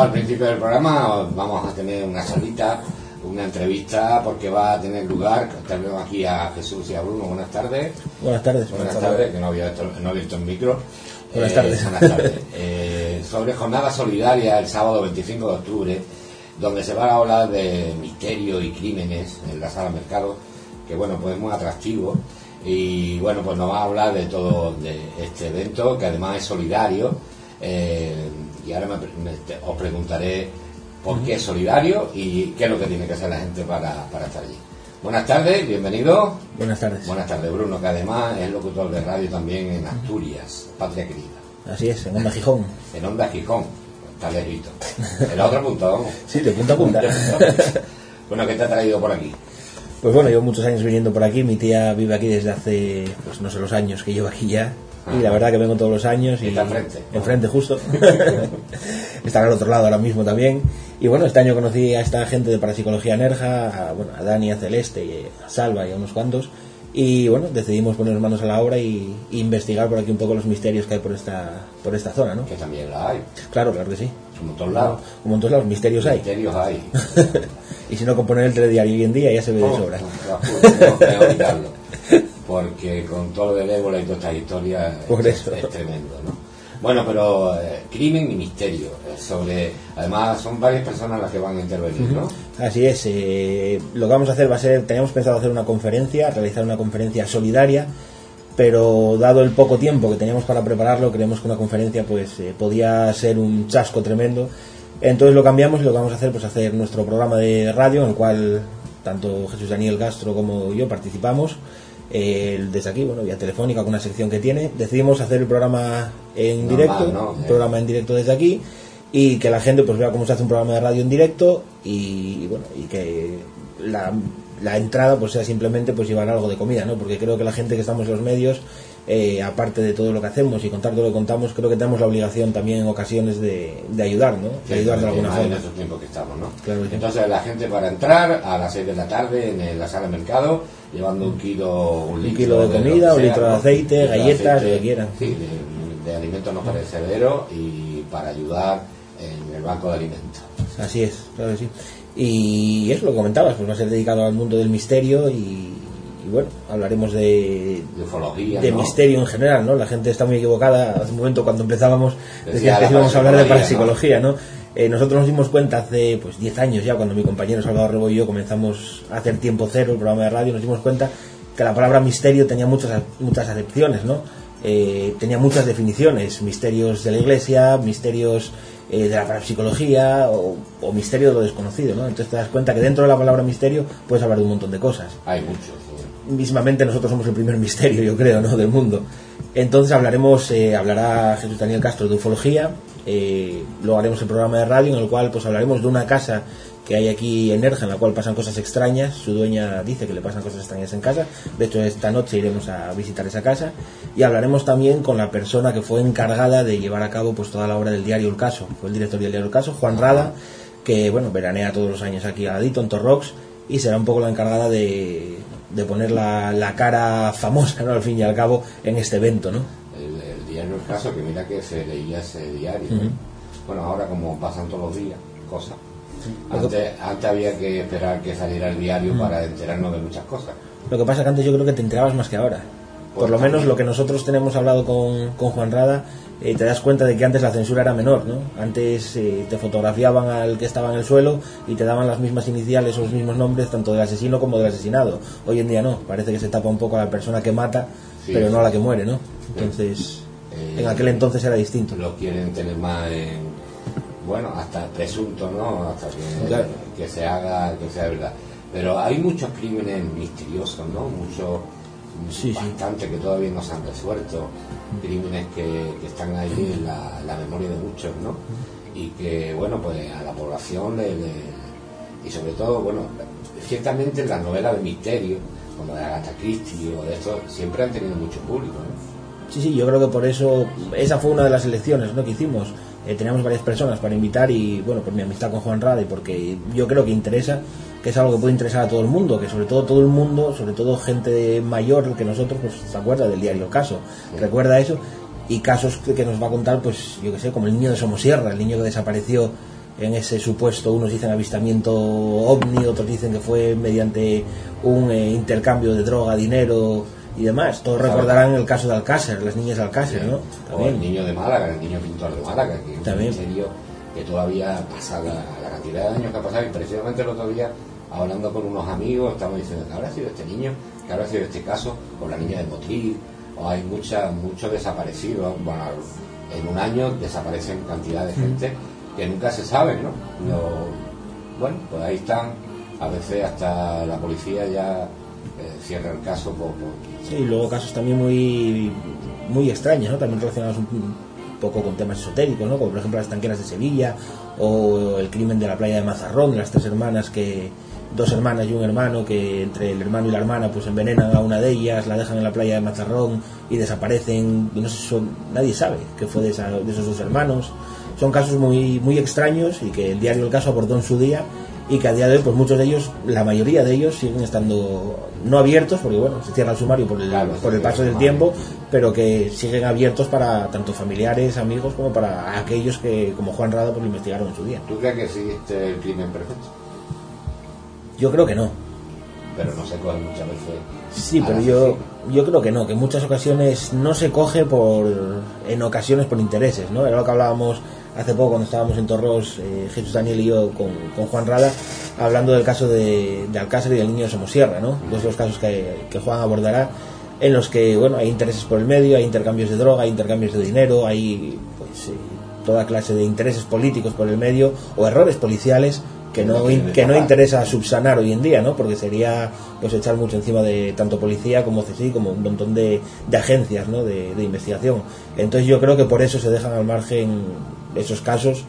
Al principio del programa vamos a tener una salita, una entrevista, porque va a tener lugar. Tenemos aquí a Jesús y a Bruno. Buenas tardes. Buenas tardes. Buenas tardes, que no había no había visto el micro. Buenas Eh, tardes. Buenas tardes. Eh, sobre jornada solidaria el sábado 25 de octubre, donde se va a hablar de misterio y crímenes en la sala mercado, que bueno, pues es muy atractivo. Y bueno, pues nos va a hablar de todo de este evento, que además es solidario. Eh, y ahora me me- te- os preguntaré por qué es solidario y qué es lo que tiene que hacer la gente para, para estar allí. Buenas tardes, bienvenido. Buenas tardes. Buenas tardes, Bruno, que además es locutor de radio también en Asturias, patria querida, Así es, en Onda Gijón. en Onda Gijón, está lejito. En la otra punta, vamos. Sí, de punta a punta. bueno, ¿qué te ha traído por aquí? Pues bueno, llevo muchos años viniendo por aquí. Mi tía vive aquí desde hace, pues no sé los años que llevo aquí ya. Y la verdad que vengo todos los años. Y Está enfrente. Enfrente, justo. Está al otro lado ahora mismo también. Y bueno, este año conocí a esta gente de Parapsicología Nerja, a, bueno, a Dani, a Celeste, y a Salva y a unos cuantos. Y bueno, decidimos poner manos a la obra y, y investigar por aquí un poco los misterios que hay por esta, por esta zona, ¿no? Que también la hay, Claro, claro que sí. como en todos lados. Como en todos lados, misterios hay. Misterios hay. y si no, con poner el telediario hoy en día ya se ve de Oh, sobra. tengo que evitarlo. Porque con todo lo del ébola y todas estas historias Por es, eso. es tremendo, ¿no? Bueno, pero eh, crimen y misterio. eh, sobre Además, son varias personas las que van a intervenir, ¿no? Así es, eh, lo que vamos a hacer va a ser, teníamos pensado hacer una conferencia, realizar una conferencia solidaria, pero dado el poco tiempo que teníamos para prepararlo, creemos que una conferencia pues eh, podía ser un chasco tremendo. Entonces lo cambiamos y lo que vamos a hacer pues hacer nuestro programa de radio en el cual tanto Jesús Daniel Castro como yo participamos. Eh, desde aquí, bueno, vía telefónica con una sección que tiene, decidimos hacer el programa en directo, ¿no? programa en directo desde aquí y que la gente pues vea cómo se hace un programa de radio en directo y, y, bueno y que la, la entrada pues sea simplemente pues llevar algo de comida no porque creo que la gente que estamos en los medios eh, aparte de todo lo que hacemos y contar todo lo que contamos creo que tenemos la obligación también en ocasiones de, de ayudar no de ayudar de alguna forma estos tiempos que estamos, ¿no? Claro que sí. Entonces la gente para entrar a las 6 de la tarde en la sala de mercado, llevando un kilo, un, litro kilo de comida, un litro de aceite, litro galletas, lo que quieran. Sí, de, de alimentos no perecederos y para ayudar en el banco de alimentos. así es claro que sí y eso lo comentabas pues va a ser dedicado al mundo del misterio y, y bueno hablaremos de De ufología, de ¿no? misterio en general, ¿no? La gente está muy equivocada. Hace un momento cuando empezábamos Decía decías que íbamos a hablar de parapsicología, parapsicología, ¿no? Eh, nosotros nos dimos cuenta hace pues 10 años ya, cuando mi compañero Salvador Rebo y yo comenzamos a hacer Tiempo Cero, el programa de radio, nos dimos cuenta que la palabra misterio tenía muchas, muchas acepciones, ¿no? Eh, tenía muchas definiciones, misterios de la iglesia, misterios eh, de la parapsicología o, o misterio de lo desconocido, ¿no? Entonces te das cuenta que dentro de la palabra misterio puedes hablar de un montón de cosas Hay muchos. Mismamente nosotros somos el primer misterio, yo creo, ¿no? del mundo. Entonces hablaremos, eh, hablará Jesús Daniel Castro de ufología, eh, luego haremos el programa de radio en el cual pues hablaremos de una casa que hay aquí en Nerja en la cual pasan cosas extrañas, su dueña dice que le pasan cosas extrañas en casa, de hecho esta noche iremos a visitar esa casa y hablaremos también con la persona que fue encargada de llevar a cabo pues toda la obra del diario El Caso, fue el director del diario El Caso, Juan Rada, que bueno, veranea todos los años aquí a Ladito en Torrox y será un poco la encargada de, de poner la, la cara famosa, ¿no? Al fin y al cabo, en este evento, ¿no? El, el diario El Caso, que mira que se leía ese diario. Bueno, ahora como pasan todos los días, cosas. Antes, antes había que esperar que saliera el diario para enterarnos de muchas cosas. Lo que pasa es que antes yo creo que te enterabas más que ahora. Por lo menos lo que nosotros tenemos hablado con, con Juan Rada, eh, te das cuenta de que antes la censura era menor, ¿no? Antes eh, te fotografiaban al que estaba en el suelo y te daban las mismas iniciales o los mismos nombres tanto del asesino como del asesinado. Hoy en día no, parece que se tapa un poco a la persona que mata, Sí, pero no a la que muere, ¿no? Entonces, Eh, en aquel entonces era distinto. lo quieren tener más en, bueno hasta presunto no hasta que, Claro. que se haga que sea verdad pero hay muchos crímenes misteriosos no muchos Sí, sí. bastante que todavía no se han resuelto crímenes que, que están ahí en la, la memoria de muchos no y que bueno pues a la población le, le- y sobre todo bueno ciertamente en las novelas de misterio como de Agatha Christie o de esto siempre han tenido mucho público ¿no? Sí, sí, yo creo que por eso, esa fue una de las elecciones ¿no? que hicimos. Eh, teníamos varias personas para invitar y, bueno, por mi amistad con Juan Rada y porque yo creo que interesa, que es algo que puede interesar a todo el mundo, que sobre todo todo el mundo, sobre todo gente mayor que nosotros, pues se acuerda del diario Caso, recuerda eso, y casos que, que nos va a contar, pues yo que sé, como el niño de Somosierra, el niño que desapareció en ese supuesto, unos dicen avistamiento ovni, otros dicen que fue mediante un eh, intercambio de droga, dinero y demás. Todos recordarán el caso de Alcácer, las niñas de Alcácer, ¿no? O el También. niño de Málaga, el niño pintor de Málaga, que es También. un misterio que todavía pasa la, la cantidad de años que ha pasado. Y precisamente el otro día, hablando con unos amigos, estamos diciendo que habrá sido este niño, que habrá sido este caso, o la niña de Motril, o hay mucha, muchos desaparecidos. Bueno, en un año desaparecen cantidad de gente que nunca se sabe, ¿no? No- bueno, pues ahí están. A veces hasta la policía ya eh, cierra el caso por, por- Sí, y luego casos también muy muy extraños, ¿no? También relacionados un poco con temas esotéricos, ¿no? Como por ejemplo las tanqueras de Sevilla o el crimen de la playa de Mazarrón, las tres hermanas que dos hermanas y un hermano que entre el hermano y la hermana pues envenenan a una de ellas, la dejan en la playa de Mazarrón y desaparecen, no sé, son, nadie sabe qué fue de, esa- de esos dos hermanos. Son casos muy muy extraños y que el diario El Caso abordó en su día y que a día de hoy pues muchos de ellos, la mayoría de ellos siguen estando no abiertos porque bueno, se cierra el sumario por el, Claro, se por el cierra paso el del tiempo, pero que siguen abiertos para tanto familiares, amigos como para aquellos que como Juan Rada pues lo investigaron en su día. ¿Tú crees que existe el crimen perfecto? Yo creo que no. Pero no se coge muchas veces. Sí, pero yo, yo creo que no, que en muchas ocasiones no se coge por, en ocasiones por intereses, ¿no? Era lo que hablábamos hace poco cuando estábamos en Torros, eh, Jesús Daniel y yo con, con Juan Rada, hablando del caso de, de Alcácer y del niño de Somosierra, ¿no? Dos de los casos que, que Juan abordará, en los que, bueno, hay intereses por el medio, hay intercambios de droga, hay intercambios de dinero, hay, pues, eh, toda clase de intereses políticos por el medio o errores policiales que no, que no interesa subsanar hoy en día, ¿no? Porque sería pues echar mucho encima de tanto policía como CSI, como un montón de, de agencias, ¿no? De, de investigación. Entonces yo creo que por eso se dejan al margen esos casos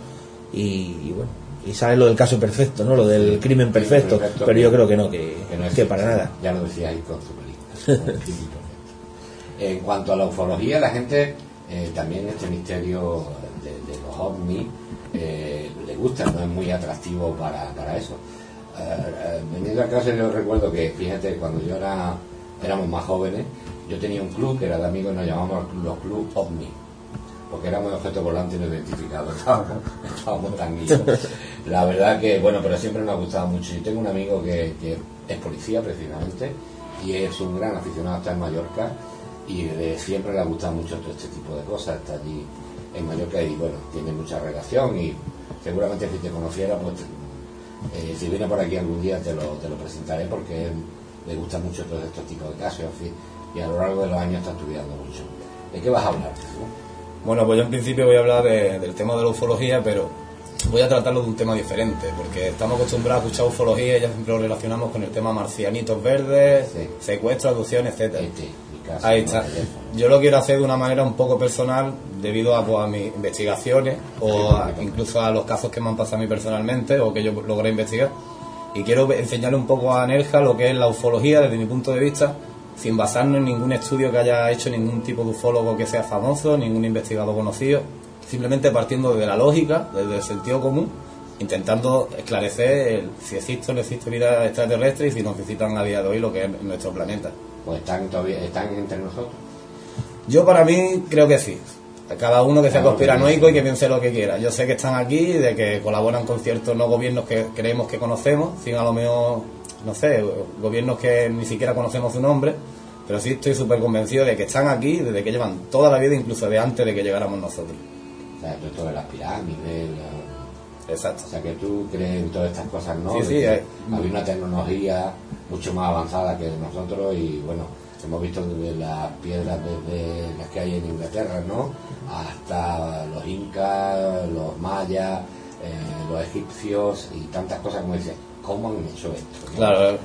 y, y bueno, y sale lo del caso perfecto, ¿no? Lo del crimen perfecto, perfecto, pero que- yo creo que no, que, que no que existe. para nada. Ya lo decía ahí con su película. En cuanto a la ufología, la gente eh, también este misterio de, de los ovnis eh, le gusta, no es muy atractivo para, para eso. Eh, eh, veniendo a casa yo recuerdo que, fíjate, cuando yo era éramos más jóvenes, yo tenía un club que era de amigos y nos llamábamos los club ovni porque éramos objeto volante no identificado, estábamos, estábamos tan guidos. La verdad que, bueno, pero siempre nos ha gustado mucho. Yo tengo un amigo que, que es policía precisamente y es un gran aficionado, está en Mallorca y de siempre le ha gustado mucho todo este tipo de cosas, está allí en Mallorca y bueno, tiene mucha relación y seguramente si te conociera, pues eh, si viene por aquí algún día te lo, te lo presentaré porque le gusta mucho todos estos tipos de casos y a lo largo de los años está estudiando mucho. ¿De qué vas a hablar? Bueno, pues yo en principio voy a hablar de- del tema de la ufología, pero voy a tratarlo de un tema diferente, porque estamos acostumbrados a escuchar ufología y ya siempre lo relacionamos con el tema marcianitos verdes, Sí. secuestro, etcétera. Este, mi caso, Ahí está. Yo lo quiero hacer de una manera un poco personal debido a, pues, a mis investigaciones o a- incluso a los casos que me han pasado a mí personalmente o que yo logré investigar. Y quiero enseñarle un poco a Nerja lo que es la ufología desde mi punto de vista, sin basarnos en ningún estudio que haya hecho ningún tipo de ufólogo que sea famoso, ningún investigador conocido, simplemente partiendo de la lógica, desde el sentido común, intentando esclarecer el- si existe o no existe vida extraterrestre y si nos visitan a día de hoy lo que es nuestro planeta. Pues están todavía están entre nosotros. Yo para mí creo que sí. Cada uno que sea Claro, conspiranoico que y que piense lo que quiera. Yo sé que están aquí, de que colaboran con ciertos no gobiernos que creemos que conocemos, sin a lo mejor, no sé, gobiernos que ni siquiera conocemos su nombre, Pero sí estoy súper convencido de que están aquí desde que llevan toda la vida, incluso de antes de que llegáramos nosotros. O sea, todo de las pirámides, la- Exacto. o sea, que tú crees en todas estas cosas, ¿no? Sí, sí, eh. Había una tecnología mucho más avanzada que nosotros y bueno, hemos visto desde las piedras desde las que hay en Inglaterra, ¿no? Hasta los incas, los mayas, eh, los egipcios y tantas cosas como dices, ¿cómo han hecho esto? no? Claro,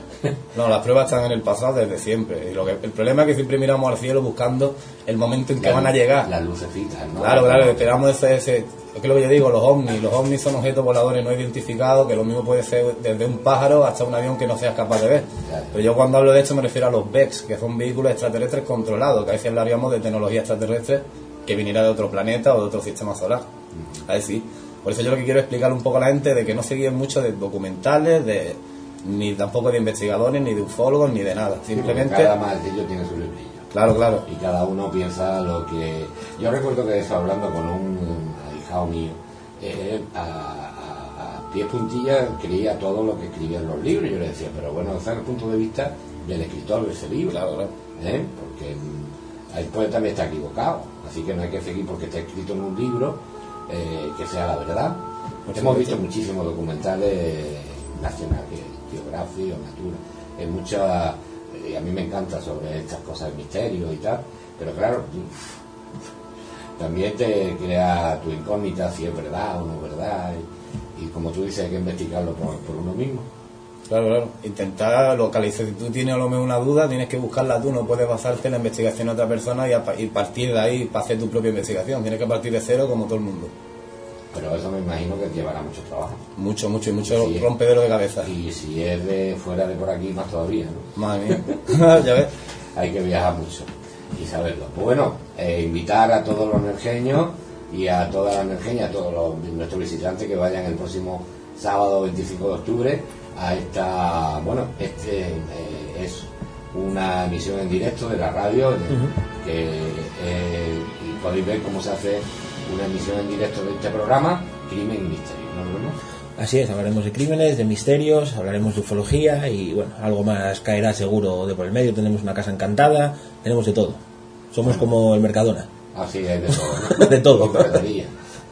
no, las pruebas están en el pasado desde siempre. Y lo que, el problema es que siempre miramos al cielo buscando el momento en que La- van a llegar. Las lucecitas, ¿no? Claro, claro, esperamos ese, ese, es que lo que yo digo, los ovnis, los ovnis son objetos voladores no identificados, que lo mismo puede ser desde un pájaro hasta un avión que no seas capaz de ver. Claro. Pero yo cuando hablo de esto me refiero a los VEX, que son vehículos extraterrestres controlados, que a veces hablaríamos de tecnología extraterrestre que viniera de otro planeta o de otro sistema solar. A ver, sí. Por eso yo lo que quiero explicar un poco a la gente de que no se guíen mucho de documentales, de ni tampoco de investigadores, ni de ufólogos, ni de nada. Sí, Simplemente... Cada martillo tiene su librillo. Claro, claro. y cada uno piensa lo que yo recuerdo que eso hablando con un ahijado mío eh, a, pies puntillas creía todo lo que escribían los libros yo le decía pero bueno es el punto de vista del escritor de ese libro Claro, claro. ¿eh? porque el poeta también está equivocado así que no hay que seguir porque está escrito en un libro eh, que sea la verdad. Por hemos visto muchísimos documentales National Geographic o Natura en muchas y a mí me encanta sobre estas cosas de misterio y tal pero claro también te crea tu incógnita si es verdad o no es verdad y, y como tú dices hay que investigarlo por, por uno mismo Claro, claro. Intentar localizar. Si tú tienes a lo mejor una duda, tienes que buscarla tú. No puedes basarte en la investigación de otra persona y, a y partir de ahí para hacer tu propia investigación. Tienes que partir de cero como todo el mundo. pero eso me imagino que llevará mucho trabajo Mucho, mucho y mucho rompedero de cabeza. y si es de fuera de por aquí más todavía ¿no? Madre mía. ya ves. hay que viajar mucho y saberlo. Pues bueno, eh, invitar a todos los nergeños y a todas las nergeñas, a todos los, nuestros visitantes que vayan el próximo sábado 25 de octubre a esta, bueno, este eh, es una emisión en directo de la radio que eh, y podéis ver cómo se hace una emisión en directo de este programa, Crimen y Misterio. ¿no? Así es, hablaremos de crímenes, de misterios, hablaremos de ufología y bueno, algo más caerá seguro de por el medio. Tenemos una casa encantada, tenemos de todo. Somos como el Mercadona. Así hay de todo. ¿no? De todo.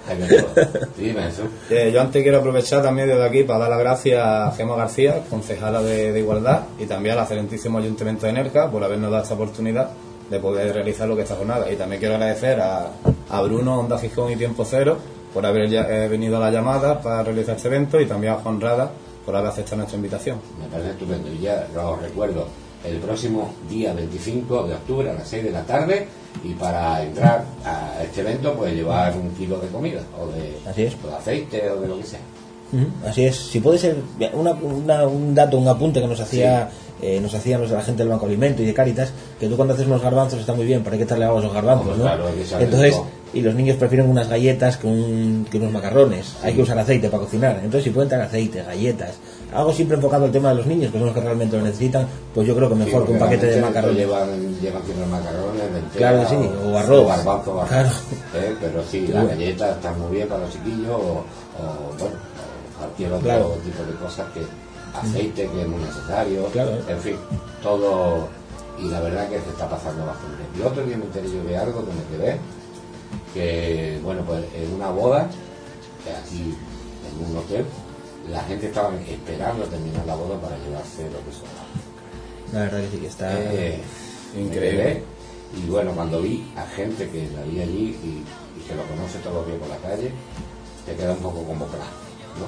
Eh, yo antes quiero aprovechar también desde aquí para dar las gracias a Gema García, concejala de, de Igualdad, y también al excelentísimo Ayuntamiento de Nerca por habernos dado esta oportunidad de poder realizar lo que esta jornada. Y también quiero agradecer a, a Bruno, Onda Fijón y Tiempo Cero por haber eh, venido a la llamada para realizar este evento y también a Juan Rada por haber aceptado nuestra invitación. Me parece estupendo. Y ya os recuerdo, el próximo día 25 de octubre a las 6 de la tarde y para entrar a este evento pues llevar un kilo de comida o de, Así es. o de aceite o de lo que sea. Así es, si puede ser una- una- un dato, un apunte que nos hacía eh, nos hacían los de la gente del Banco Alimento y de Cáritas, que tú cuando haces unos garbanzos está muy bien, pero hay que echarle agua a esos garbanzos, ¿no? claro, Entonces, y los niños prefieren unas galletas que, un- que unos macarrones, hay que usar aceite para cocinar, entonces si pueden tener aceite, galletas, algo siempre enfocado al tema de los niños, que son los que realmente lo necesitan, pues yo creo que Sí, mejor que un paquete de macarrones. Llevan, llevan siempre macarrones, Claro sí, o arroz. o garbanzo, arroz. Claro. Eh, Pero sí, las galletas están muy bien para los chiquillos o, o, bueno, cualquier otro Claro. tipo de cosas que aceite que es muy necesario, Claro. en fin, todo y la verdad que se está pasando bastante. Y otro día me enteré yo de algo que me quedé, que bueno, pues en una boda, que aquí en un hotel, la gente estaba esperando terminar la boda para llevarse lo que son La verdad que sí, que está... eh, Increíble. Y bueno, cuando vi a gente que la vi allí y, y que lo conoce todos los días por la calle, te queda un poco como claro, ¿no?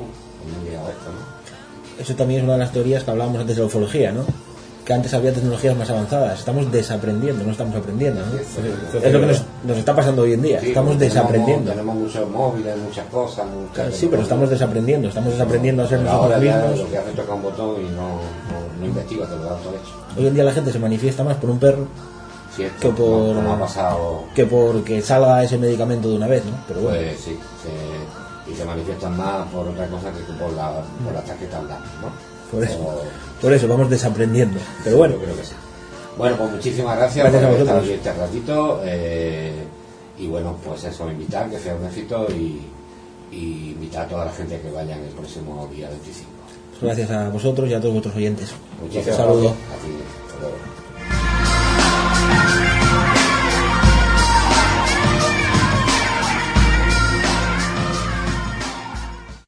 Uf, ¿cómo he llegado a esto, no? Eso también es una de las teorías que hablábamos antes de la ufología, ¿no? Que antes había tecnologías más avanzadas. Estamos desaprendiendo, no estamos aprendiendo, ¿no? Es lo que nos, nos está pasando hoy en día. Sí, estamos desaprendiendo. Tenemos, tenemos muchos móviles, muchas cosas. muchas Sí, pero estamos desaprendiendo. Estamos desaprendiendo a ser nosotros mismos. lo que hace es tocar un botón y no, no, no investiga, te lo da todo hecho. Hoy en día la gente se manifiesta más por un perro Cierto, Que por- como ha pasado que porque salga ese medicamento de una vez, ¿no? Pero bueno, Pues sí, se- y se manifiestan más por otra cosa que por la, por la tarjeta blanca, ¿no? Por eso. Por eso vamos desaprendiendo. Pero bueno, yo creo que sí. Bueno, pues muchísimas gracias, Gracias por estar aquí este ratito. eh, y bueno, pues eso, invitar, que sea un éxito y, y invitar a toda la gente que vayan el próximo día 25. gracias a vosotros y a todos vuestros oyentes. Muchísimas Saludos. gracias. A